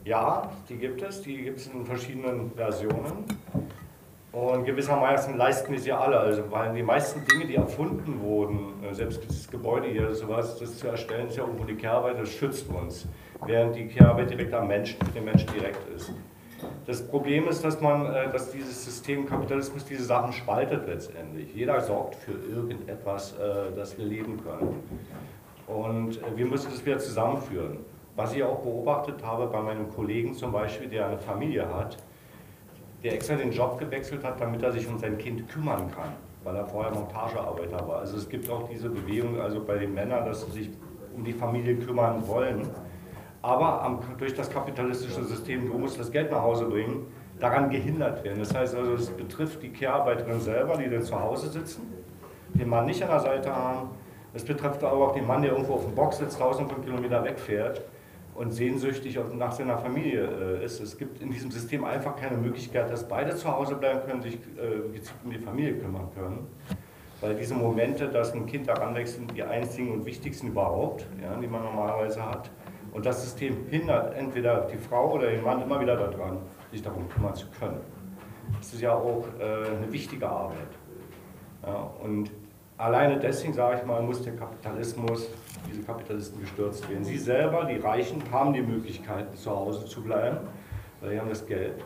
ja, die gibt es, die gibt es in verschiedenen Versionen. Und gewissermaßen leisten wir sie alle, also weil die meisten Dinge, die erfunden wurden, äh, selbst das Gebäude hier, sowas, das zu erstellen, ist ja irgendwo die Kehrarbeit, das schützt uns, während die Kehrarbeit direkt am Menschen, mit dem Menschen direkt ist. Das Problem ist, dass man, äh, dass dieses System Kapitalismus diese Sachen spaltet letztendlich. Jeder sorgt für irgendetwas, äh, dass wir leben können. Und wir müssen das wieder zusammenführen. Was ich auch beobachtet habe bei meinem Kollegen zum Beispiel, der eine Familie hat, der extra den Job gewechselt hat, damit er sich um sein Kind kümmern kann, weil er vorher Montagearbeiter war. Also es gibt auch diese Bewegung also bei den Männern, dass sie sich um die Familie kümmern wollen. Aber am, durch das kapitalistische System, du musst das Geld nach Hause bringen, daran gehindert werden. Das heißt also, es betrifft die Care-Arbeiterin selber, die dann zu Hause sitzen, den Mann nicht an der Seite haben. Es betrifft aber auch den Mann, der irgendwo auf dem Box sitzt, tausend von Kilometer wegfährt und sehnsüchtig nach seiner Familie äh, ist. Es gibt in diesem System einfach keine Möglichkeit, dass beide zu Hause bleiben können, sich äh, gezielt um die Familie kümmern können. Weil diese Momente, dass ein Kind heranwächst, sind die einzigen und wichtigsten überhaupt, ja, die man normalerweise hat. Und das System hindert entweder die Frau oder den Mann immer wieder daran, sich darum kümmern zu können. Das ist ja auch äh, eine wichtige Arbeit. Ja, und alleine deswegen, sage ich mal, muss der Kapitalismus diese Kapitalisten gestürzt werden. Sie selber, die Reichen, haben die Möglichkeit, zu Hause zu bleiben, weil sie haben das Geld.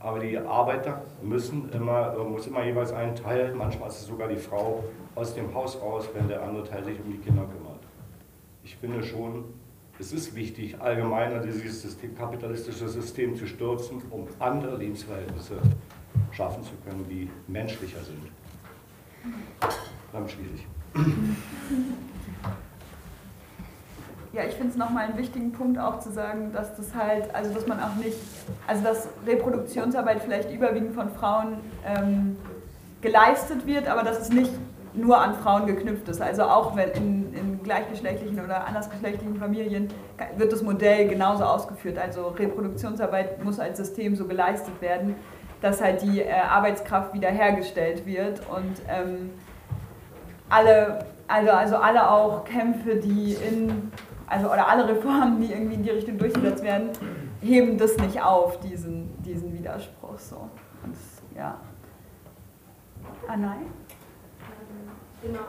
Aber die Arbeiter müssen immer, muss immer jeweils einen Teil, manchmal ist es sogar die Frau, aus dem Haus raus, wenn der andere Teil sich um die Kinder kümmert. Ich finde schon, es ist wichtig, allgemeiner dieses System, kapitalistische System zu stürzen, um andere Lebensverhältnisse schaffen zu können, die menschlicher sind. Dann schließe ich. Ja, ich finde es nochmal einen wichtigen Punkt auch zu sagen, dass das halt, also dass man auch nicht, also dass Reproduktionsarbeit vielleicht überwiegend von Frauen ähm, geleistet wird, aber dass es nicht nur an Frauen geknüpft ist. Also auch wenn in, in gleichgeschlechtlichen oder andersgeschlechtlichen Familien wird das Modell genauso ausgeführt. Also Reproduktionsarbeit muss als System so geleistet werden, dass halt die äh, Arbeitskraft wiederhergestellt wird und ähm, alle, also, also alle auch Kämpfe, die in also oder alle Reformen, die irgendwie in die Richtung durchgesetzt werden, heben das nicht auf, diesen, diesen Widerspruch. So. Und, ja. Anai? Genau.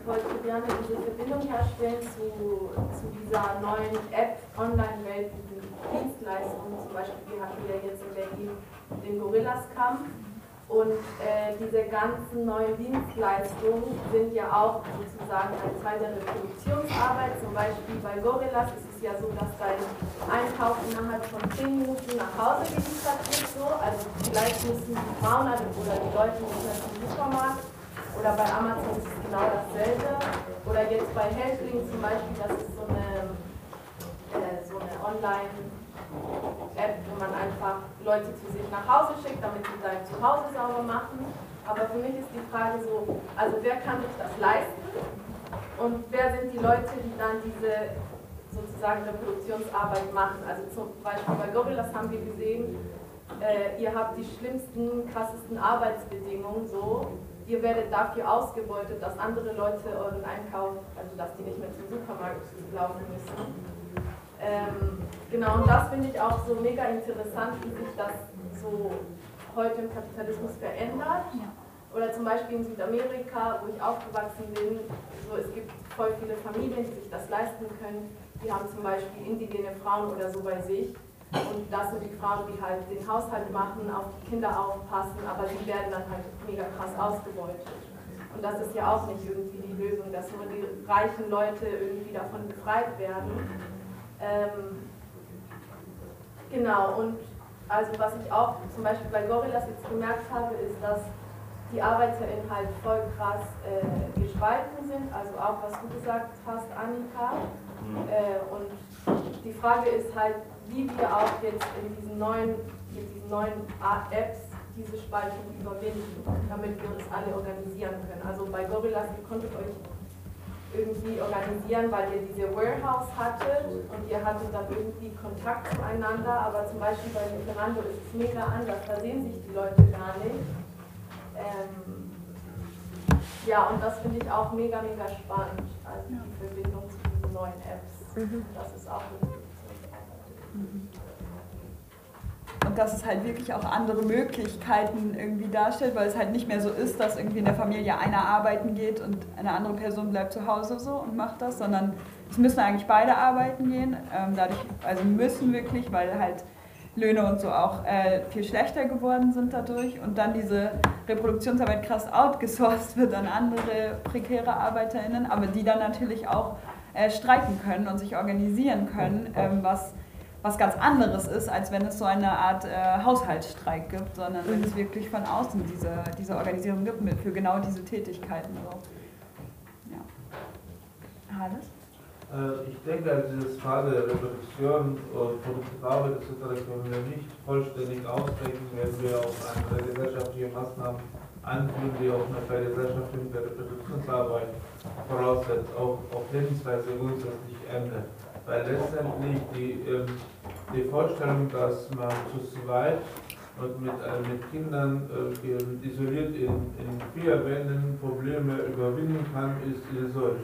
Ich wollte gerne diese Verbindung herstellen zu, zu dieser neuen App, Online-Welt, diesen Dienstleistungen. Zum Beispiel, wir hatten ja jetzt in Berlin den Gorillas-Kampf und äh, diese ganzen neuen Dienstleistungen sind ja auch sozusagen ein Teil der Reproduktionsarbeit. Zum Beispiel bei Gorillas ist es ja so, dass dein Einkauf innerhalb von 10 Minuten nach Hause geliefert wird. So. Also vielleicht müssen die Frauen oder die Leute zum Supermarkt. Oder bei Amazon ist es genau dasselbe. Oder jetzt bei Helpling zum Beispiel, das ist so eine, äh, so eine Online- App, wo man einfach Leute zu sich nach Hause schickt, damit sie sein Zuhause sauber machen. Aber für mich ist die Frage so, also wer kann sich das leisten und wer sind die Leute, die dann diese sozusagen Reproduktionsarbeit machen. Also zum Beispiel bei Gorillas haben wir gesehen, äh, ihr habt die schlimmsten, krassesten Arbeitsbedingungen so. Ihr werdet dafür ausgebeutet, dass andere Leute euren Einkauf, also dass die nicht mehr zum Supermarkt laufen müssen. Ähm, genau, und das finde ich auch so mega interessant, wie sich das so heute im Kapitalismus verändert. Oder zum Beispiel in Südamerika, wo ich aufgewachsen bin, so es gibt voll viele Familien, die sich das leisten können. Die haben zum Beispiel indigene Frauen oder so bei sich. Und das sind die Frauen, die halt den Haushalt machen, auf die Kinder aufpassen, aber die werden dann halt mega krass ausgebeutet. Und das ist ja auch nicht irgendwie die Lösung, dass nur die reichen Leute irgendwie davon befreit werden. Ähm, genau, und also was ich auch zum Beispiel bei Gorillas jetzt gemerkt habe, ist, dass die ArbeiterInnen halt voll krass äh, gespalten sind, also auch was du gesagt hast, Annika. Mhm. Äh, und die Frage ist halt, wie wir auch jetzt in diesen neuen, mit diesen neuen Apps diese Spaltung überwinden, damit wir das alle organisieren können. Also bei Gorillas, ihr konntet euch irgendwie organisieren, weil ihr diese Warehouse hattet und ihr hattet dann irgendwie Kontakt zueinander, aber zum Beispiel bei Lieferando ist es mega anders, da sehen sich die Leute gar nicht. Ähm, ja, und das finde ich auch mega, mega spannend, also die Verbindung zu diesen neuen Apps. Mhm. Das ist auch eine mhm. Und dass es halt wirklich auch andere Möglichkeiten irgendwie darstellt, weil es halt nicht mehr so ist, dass irgendwie in der Familie einer arbeiten geht und eine andere Person bleibt zu Hause so und macht das, sondern es müssen eigentlich beide arbeiten gehen. Ähm, dadurch, also müssen wirklich, weil halt Löhne und so auch äh, viel schlechter geworden sind dadurch und dann diese Reproduktionsarbeit krass outgesourced wird an andere prekäre ArbeiterInnen, aber die dann natürlich auch äh, streiken können und sich organisieren können, ähm, was was ganz anderes ist, als wenn es so eine Art äh, Haushaltsstreik gibt, sondern wenn es wirklich von außen diese, diese Organisierung gibt mit, für genau diese Tätigkeiten. So. Ja. Hannes? Äh, ich denke, also diese Frage der Reproduktion und produktive Arbeit etc. können wir nicht vollständig ausdenken, wenn wir auch andere gesellschaftliche Maßnahmen anführen, die auch eine vergesellschaftung der Reproduktionsarbeit voraussetzt, auch auf Lebensweise grundsätzlich ändert. Weil letztendlich die, ähm, die Vorstellung, dass man zu zweit und mit, äh, mit Kindern äh, isoliert in, in vier Wänden Probleme überwinden kann, ist illusorisch.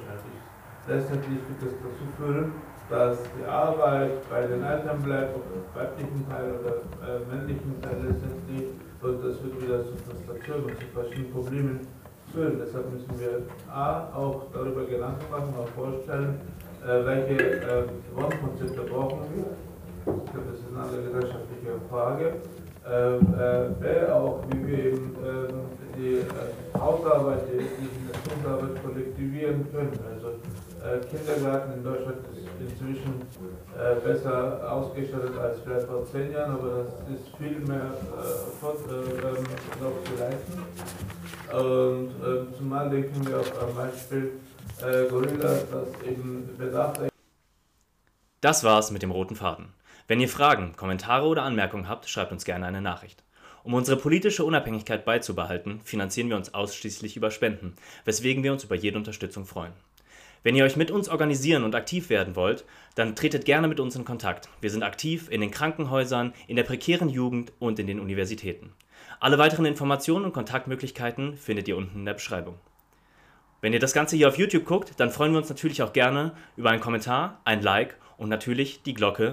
Letztendlich wird das dazu führen, dass die Arbeit bei den Eltern bleibt, ob im weiblichen Teil oder äh, männlichen Teil letztendlich, und das wird wieder zu Frustration und zu verschiedenen Problemen führen. Deshalb müssen wir A, auch darüber Gedanken machen, auch vorstellen, welche äh, Wohnkonzepte brauchen wir. Ich glaube, das ist eine andere gesellschaftliche Frage. Äh, äh, auch wie wir eben ähm, die äh, Hausarbeit, die Institutionsarbeit kollektivieren können. Also äh, Kindergarten in Deutschland ist inzwischen besser ausgestattet als vielleicht vor zehn Jahren, aber das ist viel mehr ähm, noch zu leisten. Und ähm, zumal denken wir auch am Beispiel Das war's mit dem roten Faden. Wenn ihr Fragen, Kommentare oder Anmerkungen habt, schreibt uns gerne eine Nachricht. Um unsere politische Unabhängigkeit beizubehalten, finanzieren wir uns ausschließlich über Spenden, weswegen wir uns über jede Unterstützung freuen. Wenn ihr euch mit uns organisieren und aktiv werden wollt, dann tretet gerne mit uns in Kontakt. Wir sind aktiv in den Krankenhäusern, in der prekären Jugend und in den Universitäten. Alle weiteren Informationen und Kontaktmöglichkeiten findet ihr unten in der Beschreibung. Wenn ihr das Ganze hier auf YouTube guckt, dann freuen wir uns natürlich auch gerne über einen Kommentar, ein Like und natürlich die Glocke